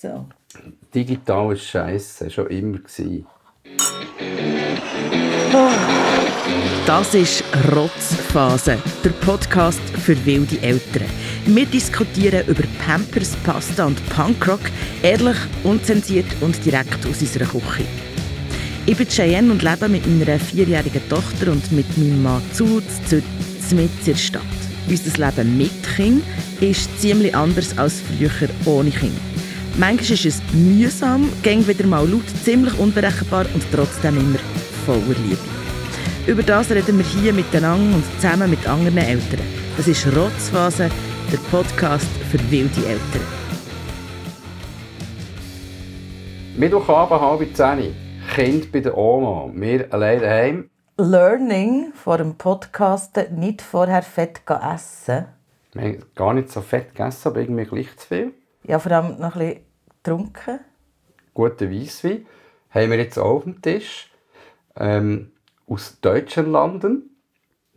so. Digital ist scheiße, schon immer gewesen. Das ist Rotzphase, der Podcast für wilde Eltern. Wir diskutieren über Pampers, Pasta und Punkrock, ehrlich, unzensiert und direkt aus unserer Küche. Ich bin Cheyenne und lebe mit meiner vierjährigen Tochter und mit meinem Mann zu, zu, zu mit in der Stadt. Unser Leben mit Kind ist ziemlich anders als früher ohne Kind. Manchmal ist es mühsam, ging wieder mal laut, ziemlich unberechenbar und trotzdem immer voller Liebe. Über das reden wir hier miteinander und zusammen mit anderen Eltern. Das ist Rotzphase, der Podcast für wilde Eltern. Mittwochabend, halb zehn. Kind bei der Oma. Wir allein daheim. Learning vor dem Podcast nicht vorher Fett essen. Wir haben gar nicht so fett gegessen, aber irgendwie gleich zu viel. Ja, vor allem noch ein bisschen getrunken. Guten Weisswein haben wir jetzt auch auf dem Tisch. Ähm, aus deutschen Landen.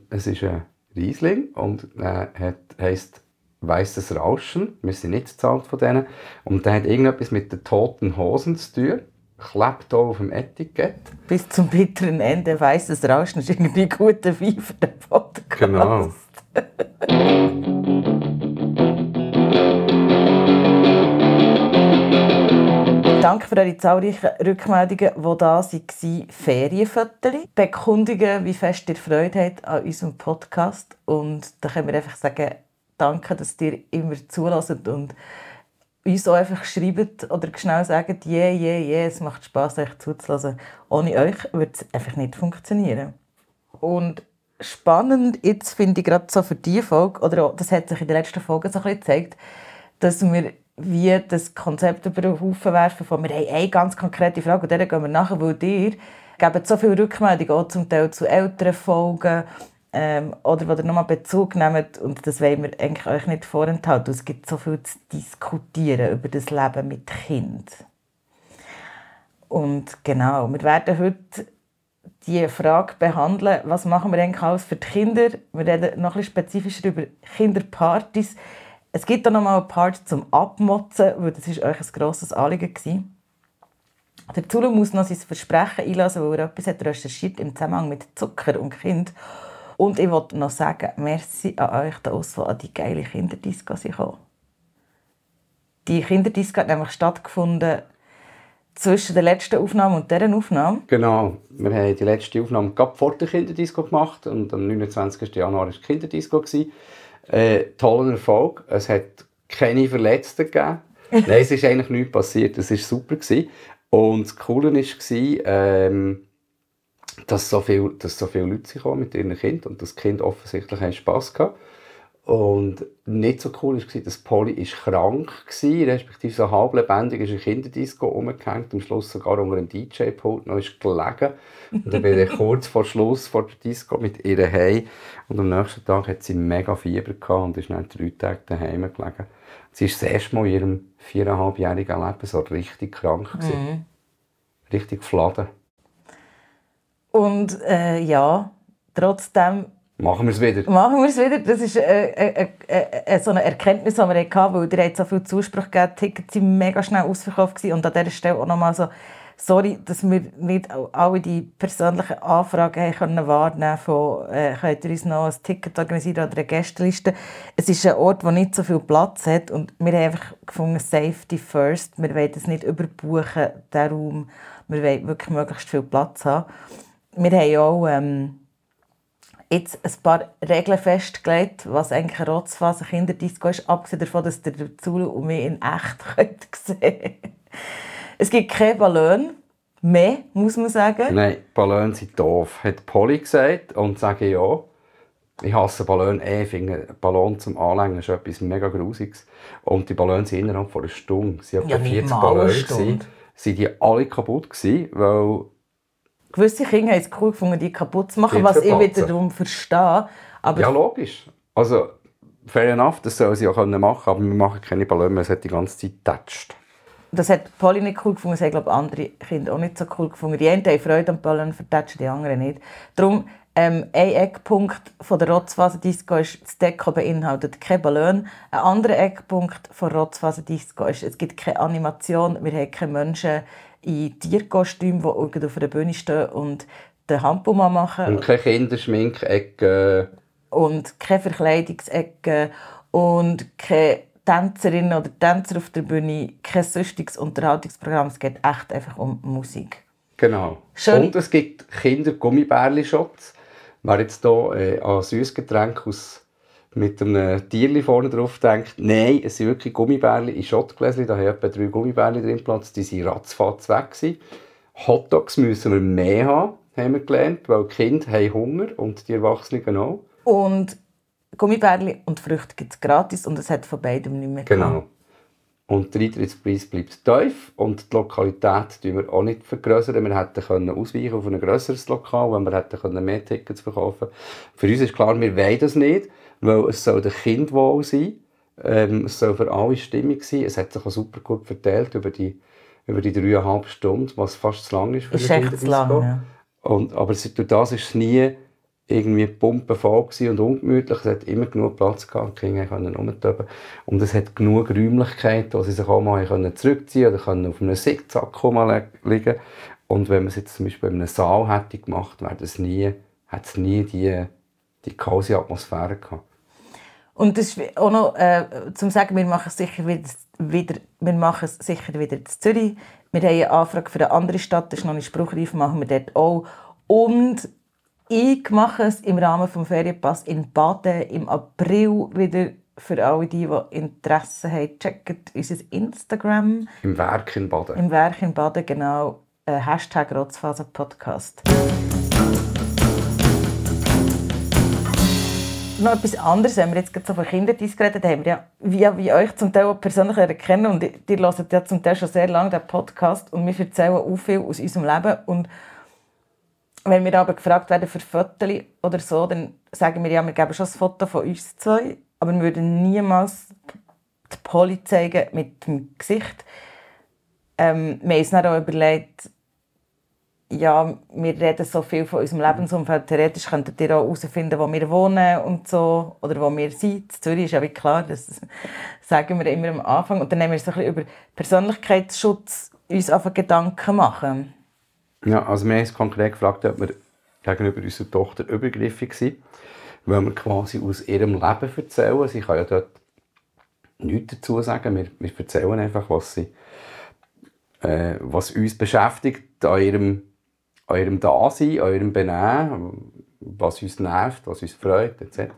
Es ist ein Riesling und hat, heisst Weißes Rauschen. Wir sind nicht zahlt von denen. Und der hat irgendetwas mit den toten Hosen zu tun. Klebt hier auf dem Etikett. Bis zum bitteren Ende Weißes Rauschen ist irgendwie guter Wein für den Podcast. Genau. Danke für eure zahlreichen Rückmeldungen, die da waren. Ferienfotos. Bekundungen, wie fest ihr Freude habt an unserem Podcast. Und da können wir einfach sagen, danke, dass ihr immer zulässt und uns auch einfach schreibt oder schnell sagt, je, je, je, es macht Spass, euch zuzulassen. Ohne euch würde es einfach nicht funktionieren. Und spannend jetzt finde ich gerade so für diese Folge, oder auch, das hat sich in der letzten Folge so ein bisschen gezeigt, dass wir wie das Konzept über den Haufen werfen von wir haben eine ganz konkrete Frage und der gehen wir nachher, weil ihr gebt so viele Rückmeldungen, auch zum Teil zu älteren Folgen ähm, oder wo ihr nochmal Bezug nehmt und das wollen wir eigentlich euch nicht vorenthalten. Es gibt so viel zu diskutieren über das Leben mit Kind. Und genau, wir werden heute die Frage behandeln, was machen wir eigentlich alles für die Kinder. Wir reden noch ein bisschen spezifischer über Kinderpartys. Es gibt auch noch mal einen Part zum Abmotzen, weil das ist euch ein grosses Anliegen war. Der Zulu muss noch sein Versprechen einlassen, weil er etwas hat recherchiert im Zusammenhang mit Zucker und Kind. Und ich wollte noch sagen, merci an euch da draussen, an die geile Kinderdisco gekommen Die Kinderdisco hat nämlich stattgefunden zwischen der letzten Aufnahme und dieser Aufnahme. Genau. Wir haben die letzte Aufnahme gerade vor der Kinderdisco gemacht und am 29. Januar war die Kinderdisco. Äh, toller Erfolg. Es hat keine Verletzten gegeben. Nein, es ist eigentlich nichts passiert. Es war super. Gewesen. Und das Coole war, ähm, dass, so viel, dass so viele Leute kamen mit ihren Kindern und das Kind offensichtlich einen Spass hatte. Und nicht so cool war, dass Polly ist krank war, respektive so halblebendig ist ein Kinderdisco umgehängt, am Schluss sogar unter einem DJ-Pult noch ist gelegen. Und dann bin ich kurz vor Schluss vor der Disco mit ihr heim. Und am nächsten Tag hat sie mega Fieber gehabt und ist dann drei Tage daheim gelegen. Sie ist das erste Mal in ihrem viereinhalbjährigen Leben so richtig krank. Mhm. Richtig gefladen. Und äh, ja, trotzdem Machen wir es wieder. Machen wir es wieder. Das ist äh, äh, äh, äh, so eine Erkenntnis, die wir hatten, weil ihr so viel Zuspruch gegeben Die Tickets waren mega schnell ausverkauft. Und an dieser Stelle auch nochmal so, sorry, dass wir nicht alle die persönlichen Anfragen haben können wahrnehmen von, äh, könnt ihr uns noch ein Ticket organisieren oder eine Gästeliste. Es ist ein Ort, der nicht so viel Platz hat und wir haben einfach gefunden, Safety first. Wir wollen es nicht überbuchen, den Raum. Wir wollen wirklich möglichst viel Platz haben. Wir haben auch... Ähm, jetzt ein paar Regeln festgelegt, was eigentlich eine Rotzphase Kinderdisco ist, abgesehen davon, dass ihr Zulu und mich in echt könnt sehen Es gibt keine Ballon mehr, muss man sagen. Nein, Ballons sind doof, hat Polly gesagt und sage ja. Ich hasse Ballon eh, finde Ballon zum Anlängen ist etwas mega Grusiges. Und die Ballons sind innerhalb von einer Stunde, sie ja, 40 Ballons, sind die alle kaputt gewesen, weil gewisse Kinder haben es cool gefunden, die kaputt zu machen, was ich wiederum verstehe. Aber ja, logisch. Also, fair enough, das soll sie auch machen können, aber wir machen keine Ballons, es hat die ganze Zeit getatscht. Das hat Polly nicht cool gefunden, das haben glaube andere Kinder auch nicht so cool gefunden. Die einen haben Freude am Ballon vertatschen, die anderen nicht. Darum, Ähm, ein Eckpunkt von der Rotzphase-Disco ist, das Deko beinhaltet kein Ballon. Ein anderer Eckpunkt von Rotzphase-Disco ist, es gibt keine Animation, wir haben keine Menschen in Tierkostümen, die auf der Bühne stehen und den Handball machen. Und keine Kinderschminkecke. Und keine Verkleidungsecke. Und keine Tänzerinnen oder Tänzer auf der Bühne, kein sonstiges Unterhaltungsprogramm. Es geht echt einfach um Musik. Genau. Schön. Und es gibt Kinder-Gummibärli-Shots. Wer jetzt hier äh, an Süßgetränk aus mit einem Tierli vorne drauf denkt, nein, es sind wirklich Gummibärli in Schottgläschen, da haben etwa drei Gummibärli drin Platz, die sind ratzfatz weg gewesen. Hotdogs müssen wir mehr haben, haben wir gelernt, weil die Kinder haben Hunger und die Erwachsenen auch. Und Gummibärli und Früchte gibt es gratis und es hat von beidem nicht mehr Genau. Gehabt. Und der Eintrittspreis bleibt tief und die Lokalität wir auch nicht vergrößern. Wir hätten können ausweichen auf ein grösseres Lokal, wenn wir hätten können mehr Tickets verkaufen Für uns ist klar, wir wollen das nicht, weil es soll der Kind wohl sein. Ähm, es soll für alle stimmig sein. Es hat sich auch super gut verteilt über die, über die dreieinhalb Stunden, was fast zu lang ist für ist echt zu lang, ja. Und, aber durch das ist es nie irgendwie pumpenvoll und ungemütlich. Es hat immer genug Platz gehabt, die Kinder konnten rumtoben. Und es hat genug Räumlichkeit, wo sie sich auch mal können zurückziehen oder können auf einem Sitzsack liegen Und wenn man es jetzt zum Beispiel in einem Saal hätte gemacht, wäre das nie, hätte es nie die, die cozy Atmosphäre gehabt. Und das ist auch noch, äh, zum sagen, wir machen es sicher wieder, wieder, wir machen es sicher wieder in Zürich. Wir haben eine Anfrage für eine andere Stadt, das ist noch nicht spruchreif, machen wir dort auch. Und ich mache es im Rahmen des Ferienpass in Baden im April wieder für alle die, die Interesse haben. Checkt unser Instagram. Im Werk in Baden. Im Werk in Baden, genau. Äh, Hashtag Rotzphase Podcast. Noch etwas anderes, wenn wir jetzt gerade so von Kinderdienst geredet haben, ja, wie, wie euch zum Teil persönlich erkennen und ihr hört ja zum Teil schon sehr lange den Podcast und wir erzählen auch viel aus unserem Leben und wenn wir aber gefragt werden für Fotos oder so, dann sagen wir ja, wir geben schon ein Foto von uns zwei, aber wir würden niemals die Poli zeigen mit dem Gesicht. Ähm, wir haben uns dann auch überlegt, ja, wir reden so viel von unserem Lebensumfeld. Theoretisch könntet ihr auch herausfinden, wo wir wohnen und so, oder wo wir sind. In Zürich ist ja wie klar, das sagen wir immer am Anfang. Und dann haben wir bisschen über Persönlichkeitsschutz uns einfach Gedanken machen. Ja, also wir haben uns konkret gefragt, ob wir gegenüber unserer Tochter übergriffig sind, weil wir quasi aus ihrem Leben erzählen. Sie kann ja dort nichts dazu sagen. Wir, wir erzählen einfach, was, sie, äh, was uns beschäftigt an ihrem, ihrem Dasein, ihrem Benehmen, was uns nervt, was uns freut, etc.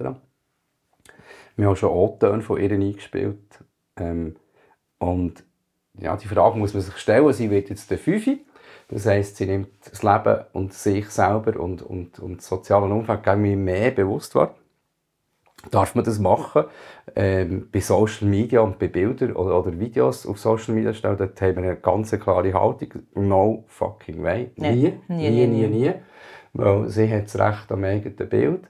Wir haben schon O-Töne von ihr eingespielt. Ähm, und ja, die Frage muss man sich stellen. Sie wird jetzt der Fünfe. Das heisst, sie nimmt das Leben und sich selber und, und, und das soziale Umfeld mehr bewusst wahr. Darf man das machen? Ähm, bei Social Media und bei Bildern oder, oder Videos auf Social Media stellen, dort haben wir eine ganz klare Haltung. No fucking way. Nie, nie, nie, nie, nie. Weil sie hat das Recht am eigenen Bild.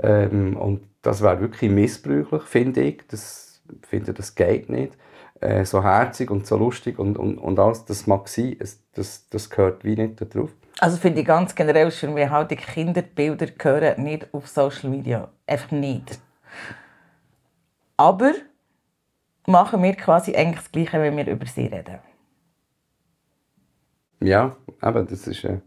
Ähm, und das wäre wirklich missbräuchlich, finde ich. Das, finde, das geht nicht äh, so herzig und so lustig und, und, und alles, das mag sein, es, das, das gehört wie nicht darauf. Also finde ich ganz generell schon, wie halt die Kinderbilder gehören nicht auf Social Media. Einfach nicht. Aber machen wir quasi eigentlich das Gleiche, wenn wir über sie reden. Ja, aber das ist eine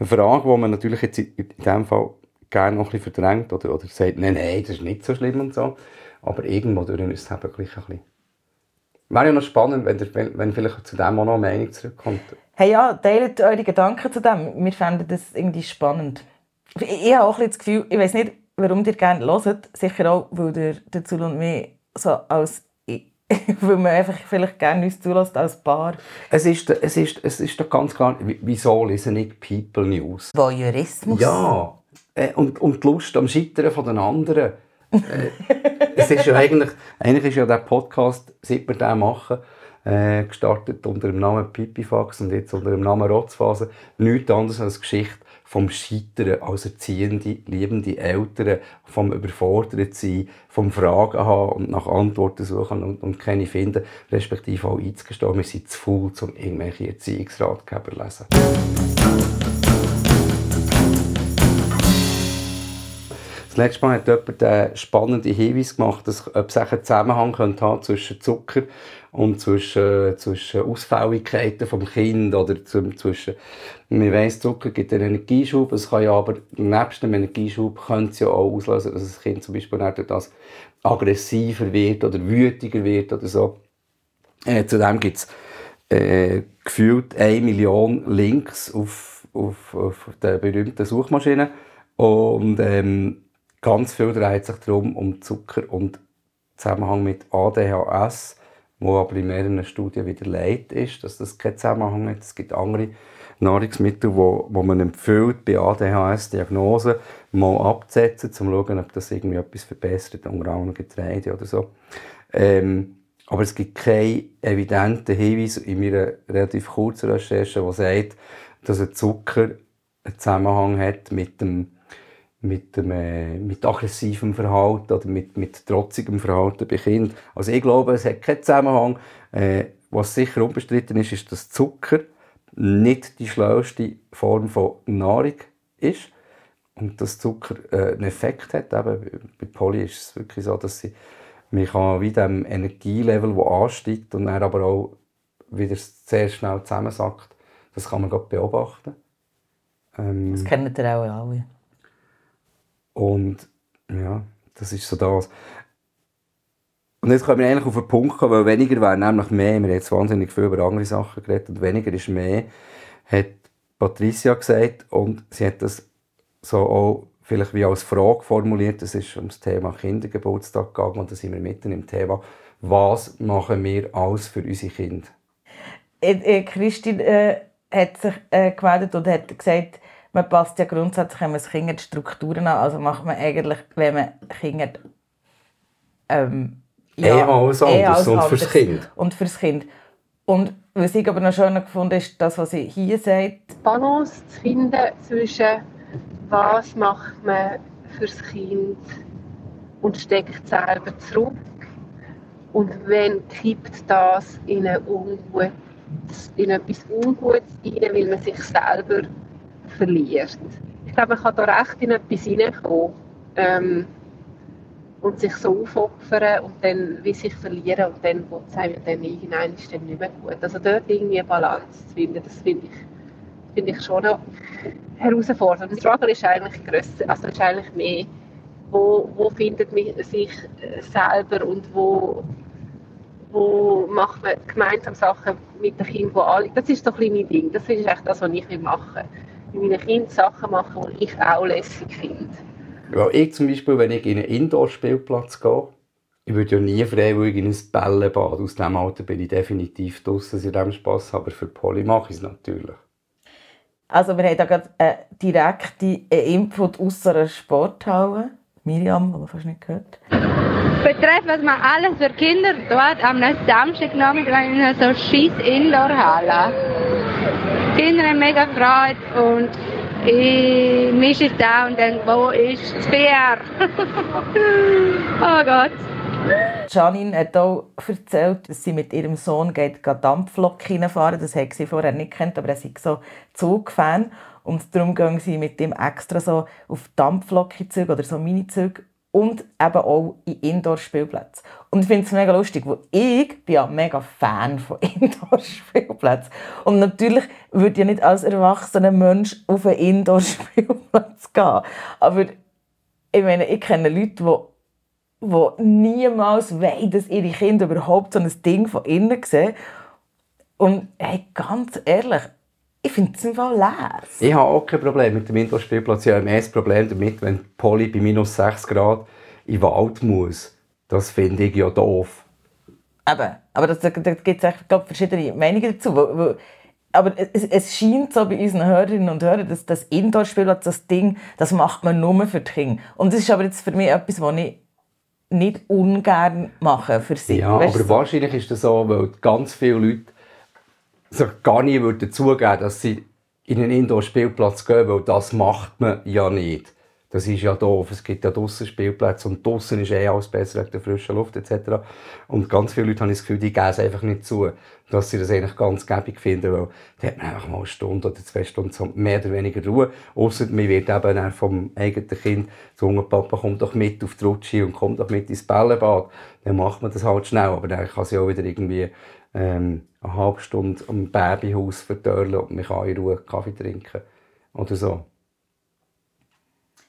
Frage, die man natürlich jetzt in diesem Fall gerne noch ein bisschen verdrängt oder, oder sagt, nein, nein, das ist nicht so schlimm und so. Aber irgendwo durch ist es eben gleich ein bisschen Wäre ja noch spannend, wenn, der, wenn vielleicht zu dem auch noch eine Meinung zurückkommt. Hey ja, teilt eure Gedanken zu dem. Wir fänden das irgendwie spannend. Ich, ich habe auch ein das Gefühl, ich weiß nicht, warum ihr gerne hört. Sicher auch, weil ihr dazu und mir so als weil man einfach vielleicht gerne uns zulässt als Paar. Es ist, es ist, es ist doch ganz klar, wieso lesen nicht People News? Voyeurismus? Ja, äh, und, und die Lust am Scheitern von den anderen. Äh, es ist ja eigentlich, eigentlich ist ja der Podcast, seit wir den machen, äh, gestartet unter dem Namen Pipifax und jetzt unter dem Namen Rotzphase, nichts anderes als Geschichte vom Scheitern als erziehende, liebende Eltern, vom überfordert sein, vom Fragen haben und nach Antworten suchen und, und keine finden, respektive auch einzugestehen, wir sind zu faul, um irgendwelche Erziehungsratgeber zu lesen. Das letzte Mal hat jemand einen spannenden Hinweis gemacht, dass ob es einen Zusammenhang könnte zwischen Zucker und zwischen, zwischen Ausfälligkeiten vom Kind oder zwischen, man weiss, Zucker gibt einen Energieschub, es kann ja aber nebst dem Energieschub könnte es ja auch auslösen, dass das Kind zum Beispiel nicht das aggressiver wird oder wütiger wird oder so. Äh, zudem gibt es äh, gefühlt eine Million Links auf, auf, auf der berühmten Suchmaschine und ähm, ganz viel dreht sich darum um Zucker und Zusammenhang mit ADHS wo aber in mehreren Studien wieder leid ist, dass das keinen Zusammenhang hat. Es gibt andere Nahrungsmittel, wo, wo man empfiehlt, bei ADHS-Diagnose mal abzusetzen, um zu schauen, ob das irgendwie etwas verbessert, unter anderem Getreide oder so. Ähm, aber es gibt keinen evidenten Hinweis in meiner relativ kurzen Recherche, der sagt, dass ein Zucker einen Zusammenhang hat mit dem mit, dem, äh, mit aggressivem Verhalten oder mit, mit trotzigem Verhalten bei Kindern. Also ich glaube, es hat keinen Zusammenhang. Äh, was sicher unbestritten ist, ist, dass Zucker nicht die schlauste Form von Nahrung ist und dass Zucker äh, einen Effekt hat. Eben, bei Polly ist es wirklich so, dass sie man wie dem Energielevel, das ansteigt und dann aber auch wieder sehr schnell zusammensackt. Das kann man gerade beobachten. Ähm, das kennen ihr auch alle. Und ja, das ist so das. Und jetzt können wir eigentlich auf den Punkt kommen, weil weniger wäre nämlich mehr. Wir haben jetzt wahnsinnig viel über andere Sachen geredet und weniger ist mehr, hat Patricia gesagt und sie hat das so auch vielleicht wie als Frage formuliert. Es ist um das Thema Kindergeburtstag gegangen und da sind wir mitten im Thema, was machen wir alles für unsere Kinder? Äh, äh, Christine äh, hat sich äh, gemeldet und hat gesagt, man passt ja grundsätzlich, wenn man das Kind die Strukturen an, also macht man eigentlich, wenn man Kinder ähm, ja, eher alles anders und fürs Kind. Und fürs Kind. Und was ich aber noch schöner gefunden ist, das, was sie hier sagt. Balance zu finden zwischen was macht man fürs Kind und steckt selber zurück und wenn kippt das in, eine Ungut, in etwas Ungutes rein, weil man sich selber verliert. Ich glaube, man kann da recht in etwas hineinkommen ähm, und sich so aufopfern und dann wie sich verlieren und dann wird es einem dann irgendwann ist dann nicht mehr gut. Also dort irgendwie eine Balance zu finden, das finde ich, find ich schon noch herausfordernd. Der Struggle ist eigentlich grösser, also ist eigentlich mehr, wo, wo findet man sich selber und wo wo macht man gemeinsam Sachen mit den Kindern, wo alle, das ist so ein mein Ding, das ist echt das, was ich machen will mit meinen Kindern Sachen machen, die ich auch lässig finde. Ja, ich zum Beispiel, wenn ich in einen Indoor-Spielplatz gehe, ich würde ja nie freiwillig in ein Bällebad. Aus diesem Alter bin ich definitiv draußen, dass ich dem Spass habe. Aber für Polly mache ich es natürlich. Also wir haben hier gerade einen direkten Input aus einer Sporthalle. Miriam, die fast nicht gehört. Betreff, was man alles für Kinder dort am Samstagnachmittag in so scheiß Indoor-Halle. Kinder haben mega Freude und ich mische es da und denke, wo ist das Bier? oh Gott. Janine hat auch erzählt, dass sie mit ihrem Sohn geht Dampflok fahren. Das hat sie vorher nicht kennt, aber er ist so Zugfan. Und darum gehen sie mit dem extra so auf Dampflokzüge oder so Minizüge und eben auch in Indoor-Spielplätzen. Und ich finde es mega lustig, weil ich bin ja mega Fan von Indoor-Spielplätzen. Und natürlich würde ich nicht als erwachsener Mensch auf einen Indoor-Spielplatz gehen. Aber ich meine, ich kenne Leute, die, die niemals wollen, dass ihre Kinder überhaupt so ein Ding von innen sehen. Und hey, ganz ehrlich, ich finde es im Fall leer. Ich habe auch kein Problem mit dem Indoor-Spielplatz. Ich habe ein Problem damit, wenn Polly bei minus 6 Grad in den Wald muss. Das finde ich ja doof. Eben, aber da gibt es verschiedene Meinungen dazu. Wo, wo, aber es, es, scheint so bei unseren Hörerinnen und Hörern, dass das Indoor-Spielplatz, das Ding, das macht man nur für die Kinder. Und das ist aber jetzt für mich etwas, was ich nicht ungern mache für sie. Ja, weißt aber so? wahrscheinlich ist das so, weil ganz viele Leute sich gar nie würden zugeben, dass sie in einen Indoor-Spielplatz gehen, weil das macht man ja nicht. Das ist ja doof. Es gibt ja draussen Spielplätze und draussen ist eh alles besser wegen der frischen Luft etc. Und ganz viele Leute haben das Gefühl, die geben es einfach nicht zu, dass sie das eigentlich ganz gäbig finden, weil da hat man einfach mal eine Stunde oder zwei Stunden mehr oder weniger Ruhe. Ausser man wird eben vom eigenen Kind sagen, Papa, komm doch mit auf die Rutsche und komm doch mit ins Bällebad. Dann macht man das halt schnell, aber dann kann sie auch wieder irgendwie ähm, eine halbe Stunde am Babyhaus verdörlen und man kann in Ruhe Kaffee trinken oder so.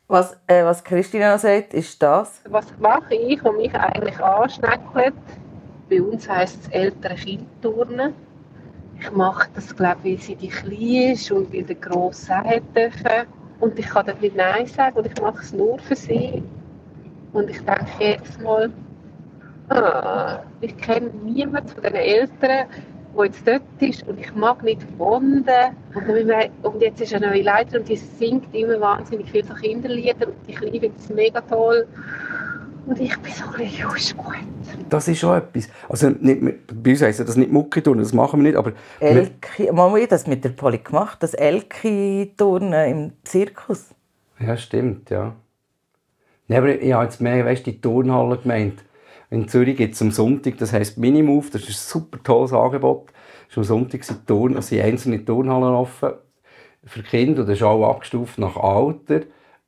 Was, äh, was Christina noch sagt, ist das. Was mache ich, um mich eigentlich anschneckelt? Bei uns heisst es ältere Kindturnen. Ich mache das, glaube ich, weil sie die klein ist und weil der Grosse auch dürfen. Und ich kann dann nicht Nein sagen und ich mache es nur für sie. Und ich denke jedes Mal, ah, ich kenne niemanden von den Eltern, der jetzt dort ist und ich mag nicht wohnen. Und, und jetzt ist eine neue Leiterin und die singt immer wahnsinnig viel so Kinderlieder und ich liebe es mega toll. Und ich bin so ein bisschen, ja, ist gut. Das ist schon etwas. Also nicht, bei uns heisst das nicht Mucki tun, das machen wir nicht, aber... Elki, Mama hat das mit der Poli gemacht, das Elki-Turnen im Zirkus. Ja, stimmt, ja. Ja, aber ich habe jetzt mehr, weißt, die Turnhalle gemeint. In Zürich gibt es am Sonntag, das heisst Minimove, das ist ein super tolles Angebot. Schon am Sonntag sind, Turn, sind einzelne Turnhallen offen für Kinder und das ist auch abgestuft nach Alter.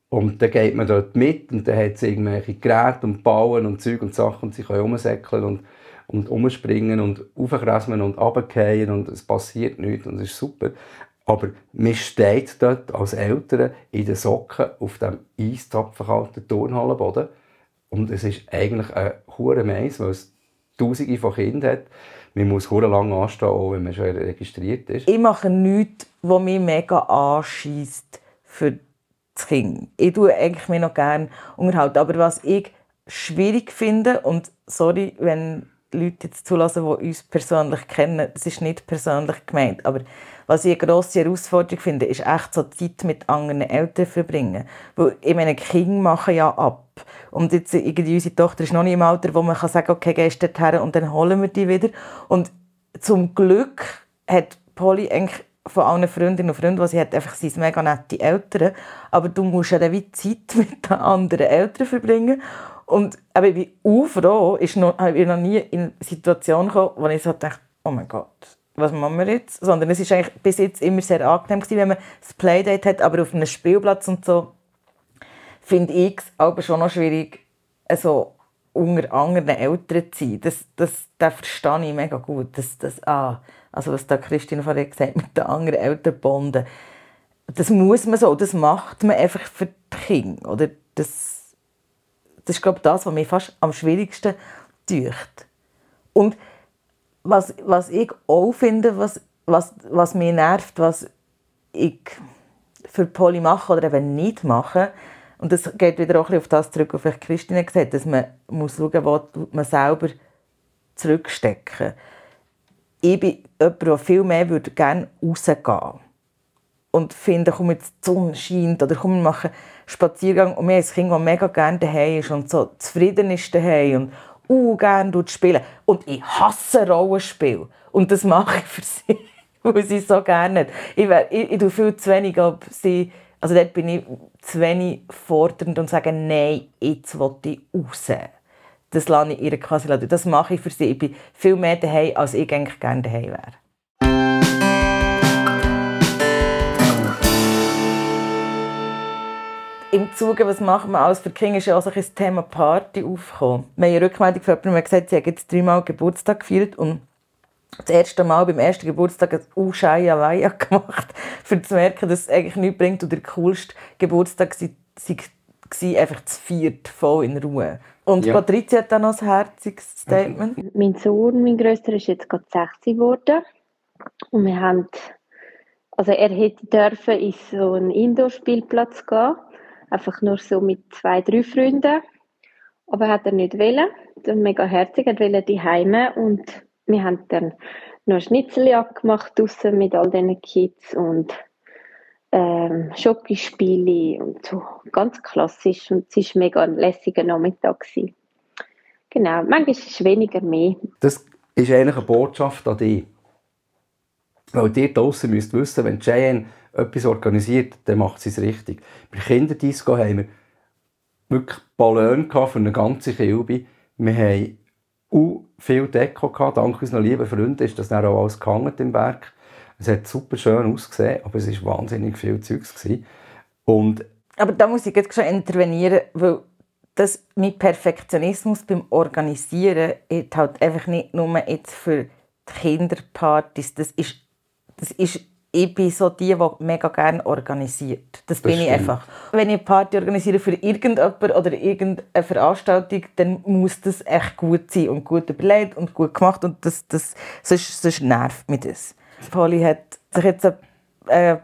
Und dann geht man dort mit und dann hat es irgendwelche Geräte und Bauen und Zeug und Sachen und sie können rumsäckeln und, und umspringen und aufkrasmen und runterfallen und es passiert nichts und es ist super. Aber man steht dort als Eltern in den Socken auf dem eistapfenkalten Turnhallenboden und es ist eigentlich ein hoher Mais, weil es Tausende von Kindern hat. Man muss lange anstehen, auch wenn man schon registriert ist. Ich mache nichts, was mich mega anschießt für das Kind. Ich tue eigentlich mir noch gerne unterhalten. Aber was ich schwierig finde, und sorry, wenn Leute jetzt zulassen, die uns persönlich kennen, das ist nicht persönlich gemeint, aber was ich eine grosse Herausforderung finde, ist echt so Zeit mit anderen Eltern verbringen. Weil, ich meine, Kinder machen ja ab. Und jetzt, irgendwie, unsere Tochter ist noch nicht im Alter, wo man kann sagen okay, gehst du her und dann holen wir die wieder. Und zum Glück hat Polly eigentlich von allen Freundinnen und Freunden, die sie hat, einfach sind mega nette Eltern. Aber du musst ja dann wie Zeit mit den anderen Eltern verbringen. Und aber ich bin auch froh, ist noch, ich noch nie in eine Situation gekommen, wo ich so dachte, oh mein Gott, was machen wir jetzt? Sondern es ist eigentlich bis jetzt immer sehr angenehm gewesen, wenn man das Playdate hat, aber auf einem Spielplatz und so, finde ich es aber schon noch schwierig, also unter anderen Eltern zu sein. Das, das, das verstehe ich mega gut. Das, das, ah, also was da Christine vorhin gesagt hat, mit den anderen Eltern bonden. Das muss man so, das macht man einfach für die Kinder. Oder? Das, das ist, glaube ich, das, was mich fast am schwierigsten tut. Und was, was ich auch finde, was, was, was mich nervt, was ich für Poly mache oder eben nicht mache, und das geht wieder auch ein auf das zurück, was Christine gesagt hat, dass man muss schauen muss, wo man selber zurückstecken. Ich bin jemand, der viel mehr würde gerne rausgehen und finde, komm jetzt die Sonne scheint oder komm, wir machen Spaziergang. Und mir ein Kind, das mega gerne daheim ist und so zufrieden ist daheim und uh, gerne spielen. Und ich hasse Rollenspiel. Und das mache ich für sie, weil sie so gerne nicht. Ich, ich, viel zu wenig, ob sie also dort bin ich zu wenig fordernd und sage, nein, jetzt will ich raus. Das lasse ich ihr quasi Das mache ich für sie. Ich bin viel mehr daheim, als ich eigentlich gerne daheim wäre. Im Zuge, was machen wir alles für Kinder, ist ja auch so ein Thema Party aufgekommen. Wir haben eine Rückmeldung von jemandem gesagt, sie hat jetzt dreimal Geburtstag gefeiert und das erste Mal beim ersten Geburtstag ein Uschaya gemacht, um zu merken, dass es eigentlich nichts bringt und der coolste Geburtstag war einfach zu viert, voll in Ruhe. Und ja. Patricia hat dann noch ein herziges Statement. Mein Sohn, mein Größter, ist jetzt gerade 60 geworden. Und wir haben, also er hätte dürfen in so einen Indoor-Spielplatz gehen. Einfach nur so mit zwei, drei Freunden. Aber hat er nicht wollen. Das mega herzig. Er wollte die Heime und wir haben dann noch Schnitzeljagd gemacht draussen mit all diesen Kids und ähm, Schokispiele und so ganz klassisch und es war mega ein lässiger Nachmittag. Gewesen. Genau, manchmal ist es weniger mehr. Das ist eigentlich eine Botschaft an dich. Weil ihr draussen müsst wissen, wenn Cheyenne etwas organisiert, dann macht sie es richtig. Bei Kinderdisco haben wir wirklich Ballon für eine ganze Kilbe. Wir haben auch viel Deko gehabt. Dank unseren lieben Freunden ist das dann auch alles gehangen im Berg. Es hat super schön ausgesehen, aber es war wahnsinnig viel Zeugs. Und Aber da muss ich jetzt schon intervenieren, weil das mit Perfektionismus beim Organisieren ist halt einfach nicht nur jetzt für die Kinderpartys. Das ist, das ist ich bin so die, die mega gerne organisiert. Das, bin ich stimmt. einfach. Wenn ich eine Party organisiere für irgendjemanden oder irgendeine Veranstaltung, dann muss das echt gut sein und gut überlegt und gut gemacht und das, das, sonst, sonst nervt mich das. Polly hat sich jetzt eine, eine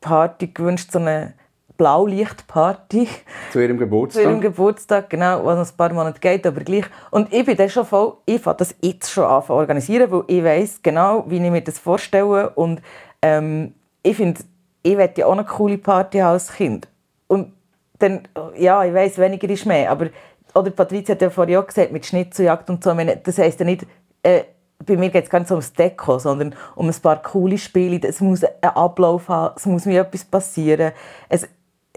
Party gewünscht, so eine Blaulichtparty zu ihrem zu Geburtstag. ihrem Geburtstag, genau, was noch ein paar Monate geht, aber gleich. Und ich bin dann schon voll, ich fange das jetzt schon an zu organisieren, weil ich weiß genau, wie ich mir das vorstelle und ähm, ich finde, ich möchte ja auch eine coole Party haben als Kind. Und dann, ja, ich weiß weniger ist mehr, aber oder Patricia hat ja vorhin auch gesagt, mit Schnitzeljagd und so, das heisst ja nicht, äh, bei mir geht es gar nicht so ums Deko, sondern um ein paar coole Spiele. Es muss einen Ablauf haben, es muss mir etwas passieren. Es,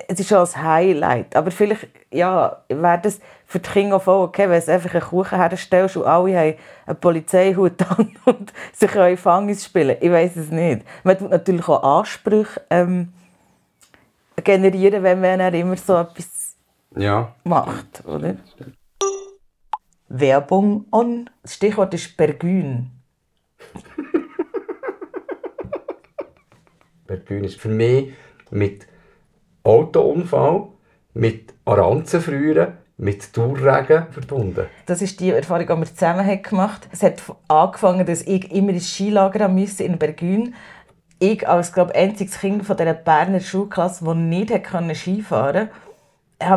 es ist schon ein Highlight. Aber vielleicht ja, wäre das für die Kinder auch okay, wenn du einfach einen Kuchen herstellst und alle haben einen Polizeihut an und sie können Fangis spielen. Ich weiß es nicht. Man tut natürlich auch Ansprüche ähm, generieren, wenn man dann immer so etwas Ja. macht, oder? Werbung on. Das Stichwort ist Bergün. Bergbühne ist für mich mit Autounfall, mit Aranzenfrieren, mit Durregen verbunden. Das ist die Erfahrung, die wir zusammen gemacht haben. Es hat angefangen, dass ich immer ins Skilager musste in Bergün. Ich als glaub, einziges Kind von dieser Berner Schulklasse, das nicht Skifahren konnte,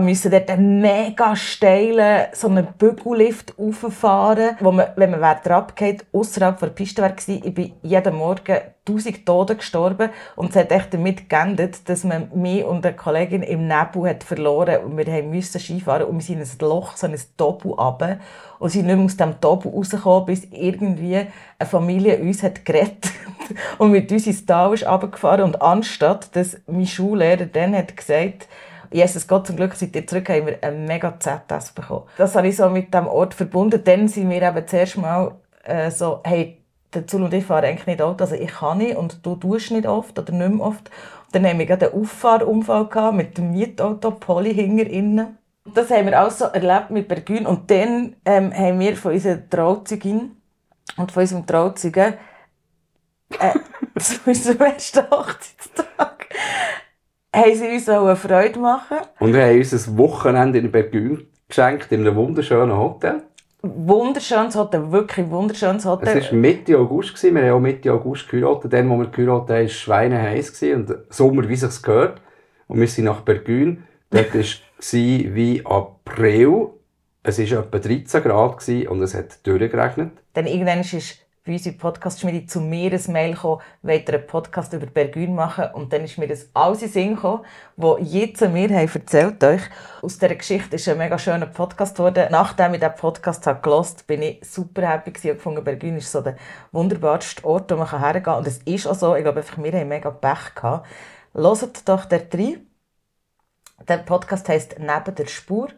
musste dort einen mega steilen so einen Bügellift rauffahren, wo man, wenn man während abgeht, außerhalb der Piste war. Ich bin jeden Morgen 1000 Tote gestorben und es hat echt damit geendet, dass man mich und eine Kollegin im Nebel hat verloren und wir mussten Skifahren und wir sind in ein Loch, so ein Doppel runter und sind nicht mehr aus diesem Doppel rausgekommen, bis irgendwie eine Familie uns hat gerettet und mit uns ins Tal ist runtergefahren und anstatt, dass mein Schullehrer dann hat gesagt, Jesus Gott, zum Glück seid ihr zurück, haben wir einen mega ZS bekommen. Das habe ich so mit dem Ort verbunden. Dann sind wir eben zuerst mal äh, so, hey, der Zul und ich fahren eigentlich nicht Auto, also ich kann nicht und du tust nicht oft oder nicht mehr oft. Und dann haben wir gerade einen Auffahrunfall gehabt mit dem Mietauto, Polly hinter innen. Das haben wir auch so erlebt mit Bergün. Und dann ähm, haben wir von unserer Trauzeugin und von unserem Trauzeugen äh, zu unserem ersten Hochzeitstag haben sie uns auch eine Freude machen. Und wir haben uns ein Wochenende in Bergün geschenkt, in einem wunderschönen Hotel. Wunderschönes Hotel, wirklich wunderschönes Es Hotel. war Mitte August, gewesen. wir haben auch Mitte August geheiratet. Dann, wo wir geheiratet haben, war es schweineheiß und Sommer, wie es gehört. Und wir sind nach Bergün. Dort war es wie April. Es war etwa 13 Grad und es hat durchgeregnet. Dann irgendwann ist bei uns in Podcast-Schmiede zu mir ein Mail gekommen, wollt ihr einen Podcast über Bergün machen? Und dann ist mir das alles in Sinn gekommen, wo jetzt mir haben erzählt euch. Aus dieser Geschichte ist ein mega schöner Podcast geworden. Nachdem ich diesen Podcast habe gehört bin ich super happy gewesen und gefunden, Bergün ist so der wunderbarste Ort, wo man hergehen kann. Und es ist auch so. Ich glaube einfach, wir haben mega Pech gehabt. Hört doch der rein. Der Podcast heisst «Neben der Spur».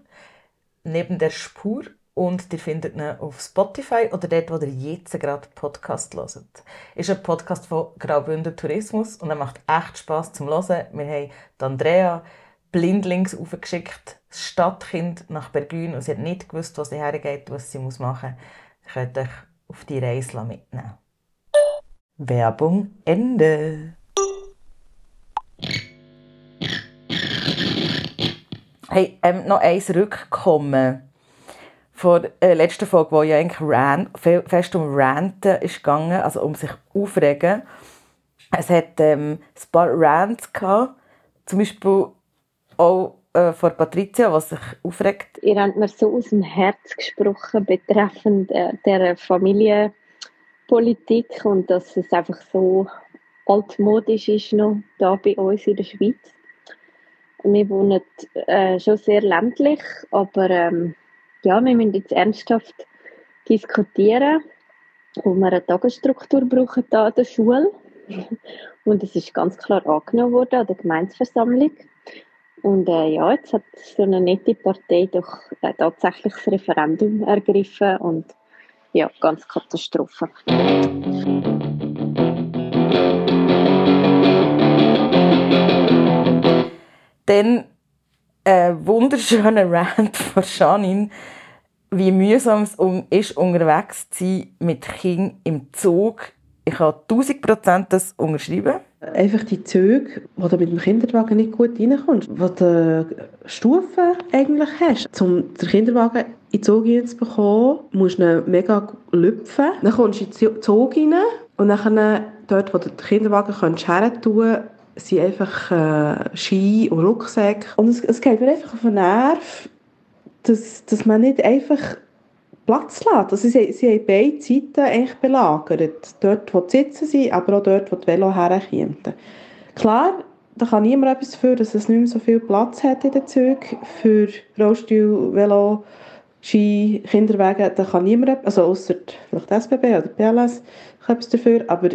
«Neben der Spur». Und ihr findet ihn auf Spotify oder dort, wo ihr jetzt gerade Podcast hört. Ist ein Podcast von Graubünden Tourismus und er macht echt Spass zum Hören. Wir haben Andrea blindlings aufgeschickt, das Stadtkind nach Bergün und sie hat nicht gewusst, was sie hergeht, was sie muss machen muss. Ihr könnt euch auf die Reise mitnehmen. Werbung Ende. Hey, ähm, noch eins Rückkommen vor der letzten Folge, wo ja eigentlich Rant, fe- fest um Ranten ist gegangen, also um sich aufregen. Es hat ähm, ein paar Rants gehabt, zum Beispiel auch äh, von Patricia, was sich aufregt. Ihr habt mir so aus dem Herz gesprochen betreffend äh, der Familienpolitik und dass es einfach so altmodisch ist noch da bei uns in der Schweiz. Wir wohnen äh, schon sehr ländlich, aber ähm, ja, wir müssen jetzt ernsthaft diskutieren, ob wir eine Tagesstruktur brauchen da an der Schule. Und es ist ganz klar angenommen worden an der Gemeinsversammlung. Und äh, ja, jetzt hat so eine nette Partei doch äh, tatsächlich das Referendum ergriffen und ja, ganz Katastrophe. Dann ein wunderschöner Rant von Janine, wie mühsam es ist, unterwegs zu sein mit Kind im Zug. Ich habe 1000 Prozent das unterschrieben. Einfach die Züge, wo du mit dem Kinderwagen nicht gut reinkommst, wo du Stufen eigentlich hast. Um den Kinderwagen in den Zug reinzubekommen, musst du ihn mega lüpfen. Dann kommst du in den Zug rein und dann dort, wo du den Kinderwagen her kannst, sind einfach äh, Ski und Rucksäcke. Und es, es geht mir einfach auf den Nerv, dass, dass man nicht einfach Platz lässt. Also sie, sie haben beide Seiten eigentlich belagert. Dort, wo die Sitze sind, aber auch dort, wo die Velo herkommen. Klar, da kann niemand etwas dafür, dass es nicht mehr so viel Platz hat in den Zügen für Rollstuhl, Velo, Ski, Kinderwagen. Da kann niemand, also außer vielleicht SBB oder BLS, etwas dafür. Aber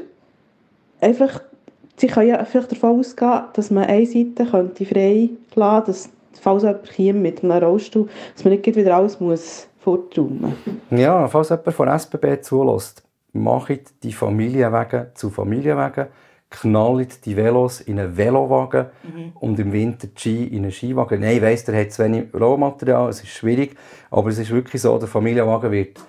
einfach sie können ja vielleicht davon ausgehen, dass man eine Seite könnte frei lassen könnte, dass falls jemand käme mit einem Rollstuhl, dass man nicht wieder alles muss forträumen muss. Ja, falls jemand von SBB zulässt, macht die Familienwagen zu Familienwagen, knallt die Velos in einen Velowagen mhm. und im Winter die Ski in einen Skiwagen. Nein, ich weiss, der hat zu wenig Rohmaterial, es ist schwierig, aber es ist wirklich so, der Familienwagen wird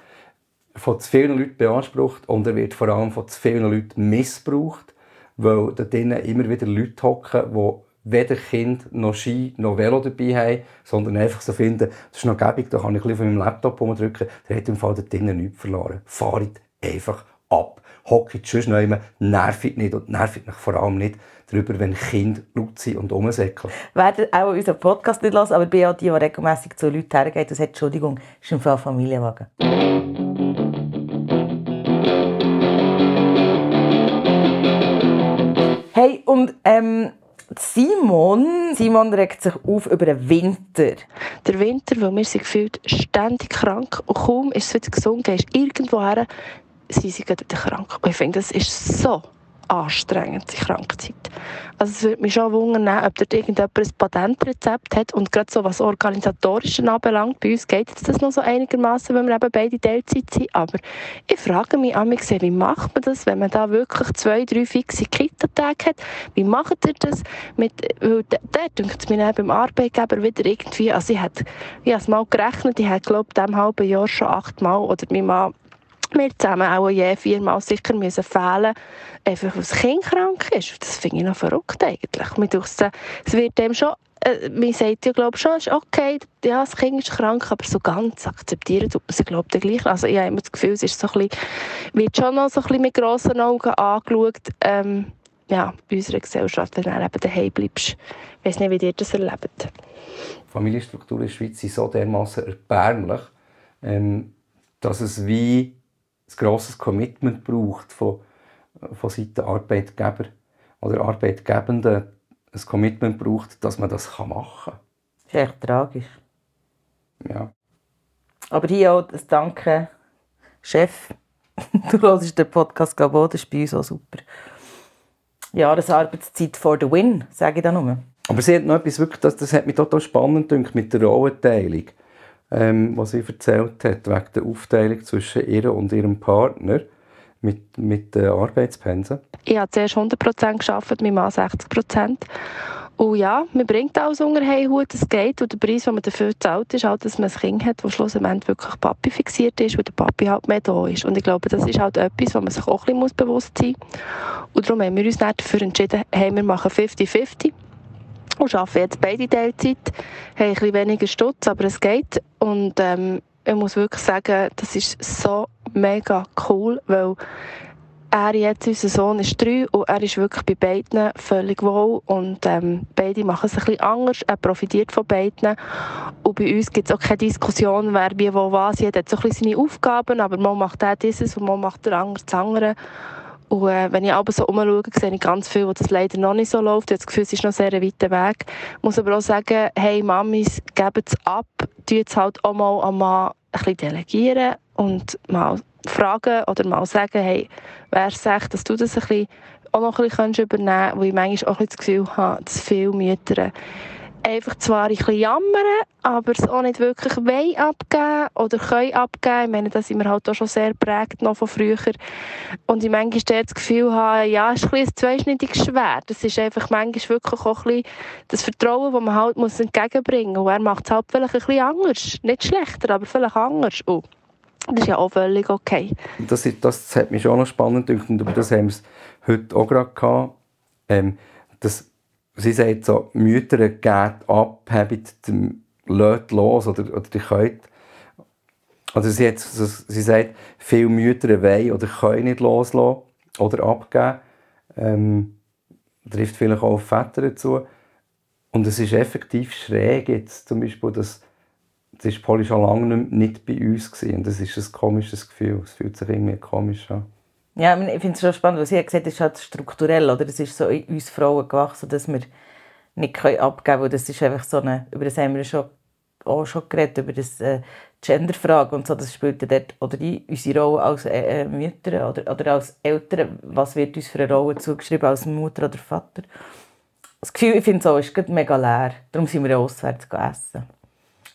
von zu vielen Leuten beansprucht und er wird vor allem von zu vielen Leuten missbraucht weil da drinnen immer wieder Leute hocken, die weder Kind noch Ski noch Velo dabei haben, sondern einfach so finden, das ist noch gäbig, da kann ich ein bisschen meinem Laptop drücken, der hat im Fall da drinnen nichts verloren. Fahrt einfach ab. Hockt sonst noch immer, nervt nicht und nervt mich vor allem nicht darüber, wenn Kinder laut sind und rumsäckeln. Werden auch unseren Podcast nicht hören, aber ich bin auch die, die regelmässig zu Leuten hergeht und sagt, Entschuldigung, ist ein Fall Familienwagen. Hey, und ähm, Simon, Simon regt sich auf über den Winter. Der Winter, weil wir sind gefühlt ständig krank und kaum ist es wieder gesund, gehst irgendwo her, sind sie wieder krank. Und ich finde, das ist so anstrengend, die Krankzeit. Also es würde mich schon wundern, ob dort irgendjemand ein Patentrezept hat. Und gerade so was Organisatorische anbelangt, bei uns geht das noch so einigermaßen, wenn wir eben beide Teilzeit sind, aber ich frage mich an mich, wie macht man das, wenn man da wirklich zwei, drei fixe Kita-Tage hat, wie macht ihr das mit, weil der denkt mir beim Arbeitgeber wieder irgendwie, also ich habe es mal gerechnet, ich habe glaube ich, in diesem halben Jahr schon achtmal oder mein Mann wir zusammen auch je viermal sicher müssen fehlen einfach weil das Kind krank ist. Das finde ich noch verrückt eigentlich. Es wird dem schon äh, man sagt ja, glaube schon, ist okay, ja, das Kind ist krank, aber so ganz akzeptieren tut man sie, glaube ich, gleich. Also ich habe immer das Gefühl, es ist so ein bisschen, wird schon noch so ein bisschen mit grossen Augen angeschaut, ähm, ja, bei unserer Gesellschaft, wenn du eben daheim bleibst. Ich weiß nicht, wie ihr das erlebt. Familienstrukturen in der Schweiz sind so dermaßen erbärmlich, ähm, dass es wie ein grosses Commitment braucht von, von Seiten Arbeitgeber oder Arbeitgebenden, ein Commitment braucht, dass man das machen kann. Das ist echt tragisch. Ja. Aber hier auch das Danke, Chef. Du hörst den Podcast, ich, das ist bei uns auch super. Jahresarbeitszeit for the win, sage ich da nur. Aber sie hat noch etwas wirklich, das, das hat mich total spannend gedacht, mit der Rollenteilung ähm, was sie erzählt hat, wegen der Aufteilung zwischen ihr und ihrem Partner mit, mit den Arbeitspensen? Ich habe zuerst 100% gearbeitet, mein Mann 60%. Und ja, man bringt alles unter einen Hut, es geht. Und der Preis, den man dafür zahlt, ist halt, dass man ein Kind hat, das schlussendlich wirklich Papi fixiert ist, weil der Papi halt mehr da ist. Und ich glaube, das ist halt etwas, wo man sich auch ein bisschen bewusst sein muss. Und darum haben wir uns nicht dafür entschieden, hey, wir machen 50-50 und arbeiten jetzt beide Teilzeit, haben ein weniger Stutz, aber es geht. Und ähm, ich muss wirklich sagen, das ist so mega cool, weil er jetzt, unser Sohn ist drei und er ist wirklich bei beiden völlig wohl. Und ähm, beide machen es ein bisschen anders, er profitiert von beiden. Und bei uns gibt es auch keine Diskussion, wer wie wo was, jeder hat so ein bisschen seine Aufgaben, aber man macht er dieses und man macht der andere das andere und äh, wenn ich aber so umschaue, sehe ich ganz viel, wo das leider noch nicht so läuft. Ich habe das Gefühl, es ist noch sehr ein weiter Weg. Ich muss aber auch sagen, hey Mamis, gebt es ab, tut jetzt halt auch mal am Mann ein bisschen delegieren und mal fragen oder mal sagen, hey, wer sagt, dass du das ein bisschen, auch noch ein bisschen übernehmen kannst, weil ich manchmal auch ein das Gefühl habe, dass viele Mütter einfach zwar ein bisschen jammern, aber es auch nicht wirklich wollen abgeben oder können abgeben. Ich meine, da sind wir halt auch schon sehr prägt noch von früher. Und ich manchmal das Gefühl habe, ja, es ist ein, ein zweischneidiges Schwert. Das ist einfach manchmal wirklich auch ein bisschen das Vertrauen, das man halt muss entgegenbringen muss. Und er macht es halt vielleicht ein bisschen anders. Nicht schlechter, aber vielleicht anders. Und das ist ja auch völlig okay. Das, das hat mich schon noch spannend gedacht und über das haben wir es heute auch gerade gehabt. Ähm, das, sie sagt so, Mütter gehen ab, den Leute los oder, oder die können. Also sie, hat, sie sagt, viele Mütter wollen oder können nicht loslassen oder abgeben. Ähm, trifft vielleicht auch auf Väter dazu. Und es ist effektiv schräg jetzt zum Beispiel, dass das ist Polly schon lange nicht bei uns gewesen. das ist ein komisches Gefühl. Es fühlt sich irgendwie komisch an. Ja, ich finde es schon spannend, was sie gesagt hat, ist halt strukturell, oder? Es ist so in uns Frauen gewachsen, dass wir nicht abgeben können, das ist einfach so eine, über das haben wir schon, auch schon geredet, über das äh, Genderfrage und so, das spielt dort, oder die, unsere Rolle als äh, äh, Mütter oder, oder als Eltern, was wird uns für eine Rolle zugeschrieben als Mutter oder Vater. Das Gefühl, ich finde so, ist mega leer, darum sind wir auswärts essen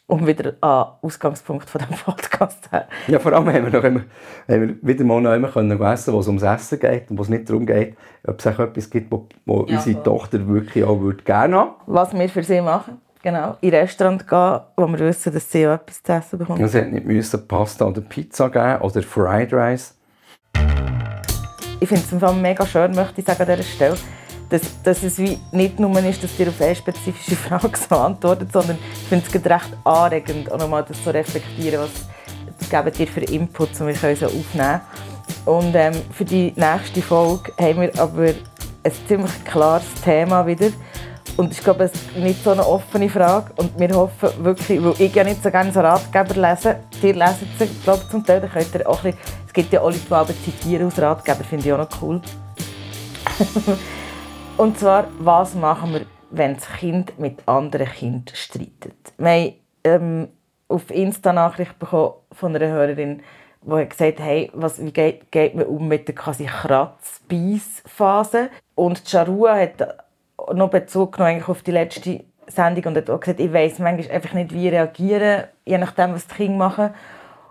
um wieder an Ausgangspunkt von dem Podcast zu Ja, vor allem haben wir, noch, haben wir wieder mal noch können essen wo es ums Essen geht und wo es nicht darum geht, ob es etwas gibt, wo, wo ja, unsere so. Tochter wirklich auch würde gerne haben Was wir für sie machen. Genau, in Restaurant gehen, wo wir wissen, dass sie auch etwas zu essen bekommt. Sie hat nicht müssen Pasta oder Pizza geben oder Fried Rice. Ich finde es mega schön, möchte ich sagen an dieser Stelle, dass, dass es wie nicht nur ist, dass ihr auf eine spezifische Frage so antwortet, sondern ich finde es recht anregend, auch nochmal das zu reflektieren, was geben dir für Inputs und wir können so aufnehmen. Und ähm, für die nächste Folge haben wir aber ein ziemlich klares Thema wieder. Und ich glaube, es ist nicht so eine offene Frage. Und wir hoffen wirklich, weil ich ja nicht so gerne so Ratgeber lese, ihr lesen sie, glaube zum Teil, dann könnt ihr auch ein bisschen, es gibt ja Leute, die zitieren aus Ratgeber, finde ich auch noch cool. Und zwar, was machen wir, wenn das Kind mit anderen Kindern streitet? Wir haben ähm, auf Insta Nachricht bekommen von einer Hörerin, die gesagt hat, hey, was, wie geht, geht man um mit der quasi kratz phase Und Charua hat noch Bezug genommen auf die letzte Sendung und hat auch gesagt, ich weiß manchmal einfach nicht, wie reagieren, je nachdem, was die Kinder machen.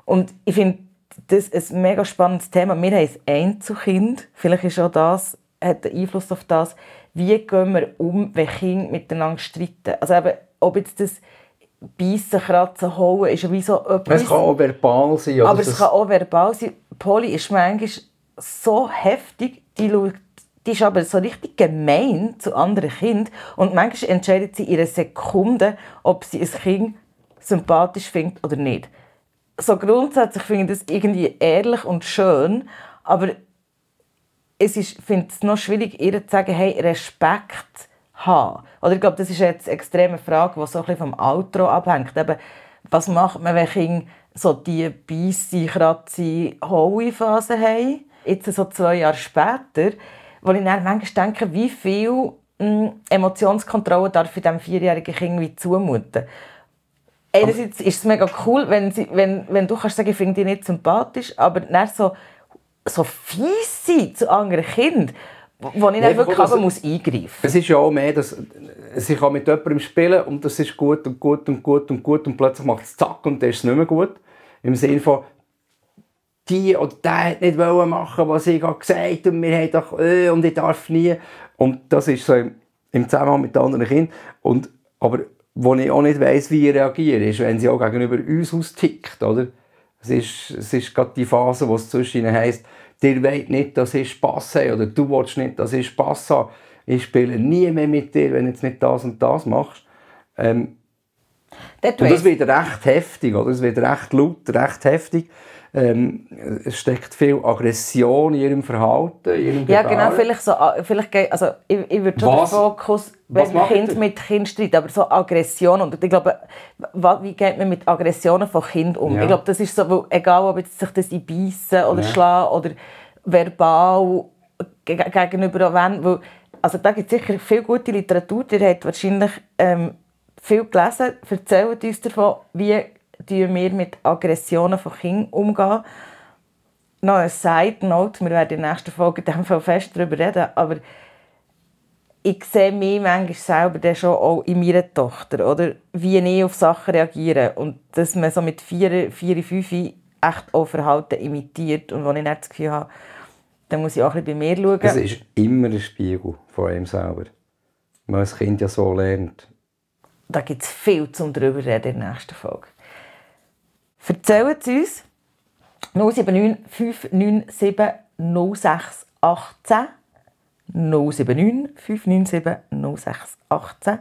Und ich finde das ist ein mega spannendes Thema. Wir haben ein Einzelkind, vielleicht ist auch das hat einen Einfluss auf das, wie gehen wir um, wenn Kinder miteinander streiten. Also eben, ob jetzt das Beißen, Kratzen, Hauen ist wie so etwas. Es kann auch verbal sein. aber es kann auch verbal sein. Polly ist manchmal so heftig, die schaut die ist aber so richtig gemein zu anderen Kindern. Und manchmal entscheidet sie in einer Sekunde, ob sie ein Kind sympathisch findet oder nicht. So grundsätzlich finde ich das irgendwie ehrlich und schön, aber es ist, finde es noch schwierig, ihr zu sagen, hey, Respekt haben. Oder ich glaube, das ist jetzt eine extreme Frage, die so ein bisschen vom Outro abhängt. Eben, was macht man, wenn Kinder so die beisse, kratze, hohe Phase haben? Jetzt so zwei Jahre später, wo ich dann manchmal denke, wie viel hm, Emotionskontrolle darf ich diesem vierjährigen Kind zumuten? Einerseits ist es mega cool, wenn, sie, wenn, wenn du kannst sagen, ich finde dich nicht sympathisch, aber dann so so fies sein zu anderen Kindern, wo ich dann wirklich aber muss eingreifen muss. Es ist ja auch mehr, dass sie kann mit jemandem spielen und das ist gut und gut und gut und gut und plötzlich macht es zack und dann ist es nicht mehr gut. Im Sinne von, die oder der hat nicht machen was ich gesagt und wir haben doch äh, und ich darf nie. Und das ist so im, im Zusammenhang mit anderen Kindern. Und, aber wo ich auch nicht weiss, wie ich reagiere, ist, wenn sie auch gegenüber uns austickt, oder? Es ist, es ist gerade die Phase, wo es zwischen ihnen heisst, dir wollt nicht, dass ich Spass habe oder du willst nicht, dass ich Spass habe. Ich spiele nie mehr mit dir, wenn du jetzt nicht das und das machst. Ähm, und das wird recht heftig, oder? Es wird recht laut, recht heftig. Ähm, es steckt viel Aggression in ihrem Verhalten, in ihrem Ja, genau, vielleicht so, äh, vielleicht, also ich, ich würde schon den Fokus, wenn ein Kind mit Kind streitet, aber so Aggression und ich glaube, wie geht man mit Aggressionen von Kind um? Ja. Ich glaube, das ist so, egal ob jetzt sich das in Beißen oder ja. Schlagen oder verbal gegenüber wen, weil, also da gibt es sicher viel gute Literatur, ihr habt wahrscheinlich ähm, viel gelesen, erzählt uns davon, wie wir mit Aggressionen von Kindern umgehen. Noch eine Side Note, wir werden in der nächsten Folge fest darüber reden, aber ich sehe mich manchmal selber dann schon auch in meiner Tochter, oder? wie ich auf Sachen reagiere. Und dass man so mit vier, vier fünf echt auch Verhalten imitiert. Und wenn ich nicht das Gefühl habe, dann muss ich auch ein bisschen bei mir schauen. Es ist immer ein Spiegel von einem selber. Wenn man als Kind ja so lernt. Da gibt es viel zum darüber reden in der nächsten Folge. Erzählt es uns 079 597 06 18 079 597 06 18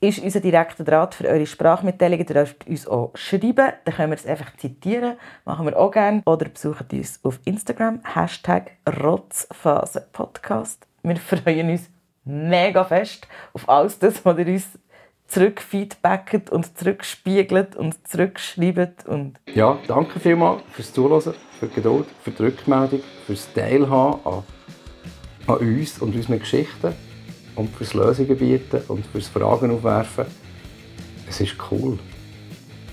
ist unser direkter Draht für eure Sprachmitteilungen. Ihr dürft uns auch schreiben, dann können wir es einfach zitieren, machen wir auch gerne. Oder besucht uns auf Instagram, Hashtag Rotzphasenpodcast. Wir freuen uns mega fest auf alles das, was ihr uns zurückfeedbacket und zurückspiegelt und zurückschreibt. Und ja, danke vielmals fürs Zuhören, für die Geduld, für die Rückmeldung, fürs Teilhaben an, an uns und unseren Geschichten und fürs Lösungen bieten und fürs Fragen aufwerfen. Es ist cool.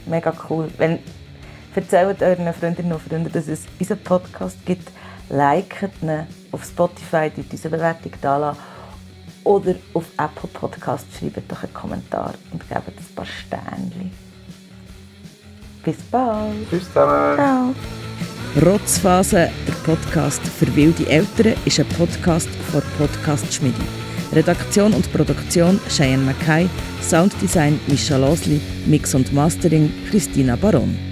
Mega cool. Wenn, erzählt euren Freundinnen und Freunden, dass es unseren Podcast gibt. Liket ihn auf Spotify, dort unsere Bewertung da lassen. Oder auf Apple Podcast schreibt doch einen Kommentar und gebt ein paar Sternchen. Bis bald. Tschüss zusammen. Ciao. Rotzphase, der Podcast für wilde Eltern, ist ein Podcast von Podcast Schmiedi. Redaktion und Produktion Cheyenne Mackay, Sounddesign Mischa Losli, Mix und Mastering Christina Baron.